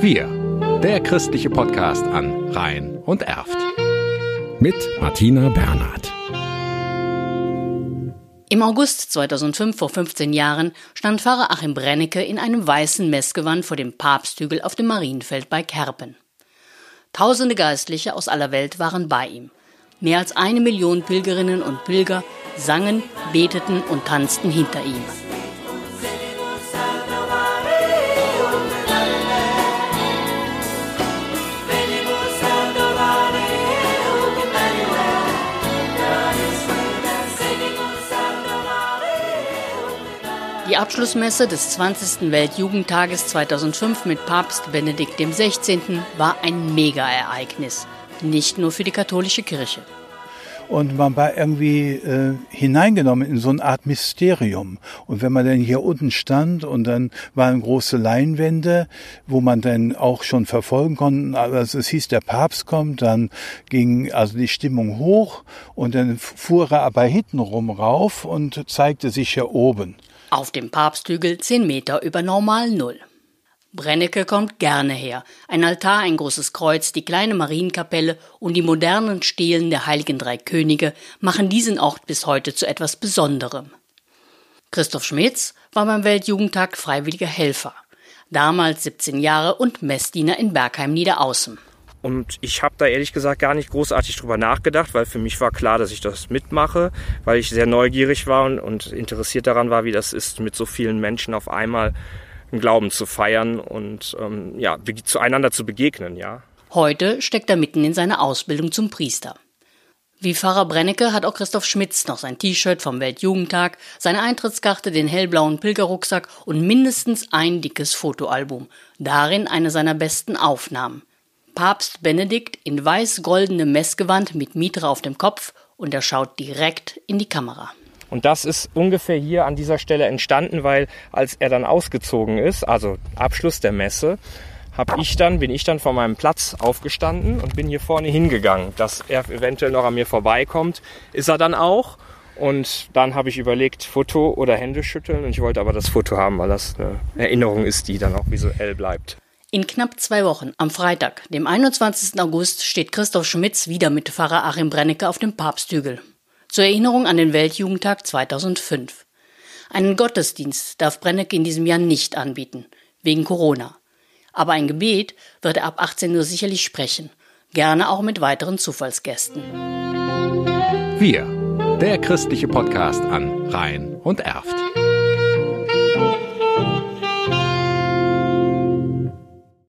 Wir, der christliche Podcast an Rhein und Erft. Mit Martina Bernhard. Im August 2005, vor 15 Jahren, stand Pfarrer Achim Brennecke in einem weißen Messgewand vor dem Papsthügel auf dem Marienfeld bei Kerpen. Tausende Geistliche aus aller Welt waren bei ihm. Mehr als eine Million Pilgerinnen und Pilger sangen, beteten und tanzten hinter ihm. Die Abschlussmesse des 20. Weltjugendtages 2005 mit Papst Benedikt XVI. war ein Mega-Ereignis, nicht nur für die katholische Kirche. Und man war irgendwie äh, hineingenommen in so eine Art Mysterium. Und wenn man dann hier unten stand und dann waren große Leinwände, wo man dann auch schon verfolgen konnte, also es hieß, der Papst kommt, dann ging also die Stimmung hoch und dann fuhr er aber hintenrum rauf und zeigte sich hier oben. Auf dem Papsthügel zehn Meter über Normal Null. Brennecke kommt gerne her. Ein Altar, ein großes Kreuz, die kleine Marienkapelle und die modernen Stelen der Heiligen Drei Könige machen diesen Ort bis heute zu etwas Besonderem. Christoph Schmitz war beim Weltjugendtag freiwilliger Helfer. Damals 17 Jahre und Messdiener in Bergheim Niederaußen. Und ich habe da ehrlich gesagt gar nicht großartig drüber nachgedacht, weil für mich war klar, dass ich das mitmache, weil ich sehr neugierig war und, und interessiert daran war, wie das ist, mit so vielen Menschen auf einmal einen Glauben zu feiern und ähm, ja, zueinander zu begegnen, ja. Heute steckt er mitten in seiner Ausbildung zum Priester. Wie Pfarrer Brennecke hat auch Christoph Schmitz noch sein T-Shirt vom Weltjugendtag, seine Eintrittskarte, den hellblauen Pilgerrucksack und mindestens ein dickes Fotoalbum. Darin eine seiner besten Aufnahmen. Papst Benedikt in weiß-goldenem Messgewand mit Mitra auf dem Kopf und er schaut direkt in die Kamera. Und das ist ungefähr hier an dieser Stelle entstanden, weil als er dann ausgezogen ist, also Abschluss der Messe, hab ich dann, bin ich dann von meinem Platz aufgestanden und bin hier vorne hingegangen, dass er eventuell noch an mir vorbeikommt. Ist er dann auch. Und dann habe ich überlegt, Foto oder Hände schütteln. Und ich wollte aber das Foto haben, weil das eine Erinnerung ist, die dann auch visuell bleibt. In knapp zwei Wochen, am Freitag, dem 21. August, steht Christoph Schmitz wieder mit Pfarrer Achim Brennecke auf dem Papsthügel. Zur Erinnerung an den Weltjugendtag 2005. Einen Gottesdienst darf Brennecke in diesem Jahr nicht anbieten, wegen Corona. Aber ein Gebet wird er ab 18 Uhr sicherlich sprechen, gerne auch mit weiteren Zufallsgästen. Wir, der christliche Podcast an Rhein und Erft.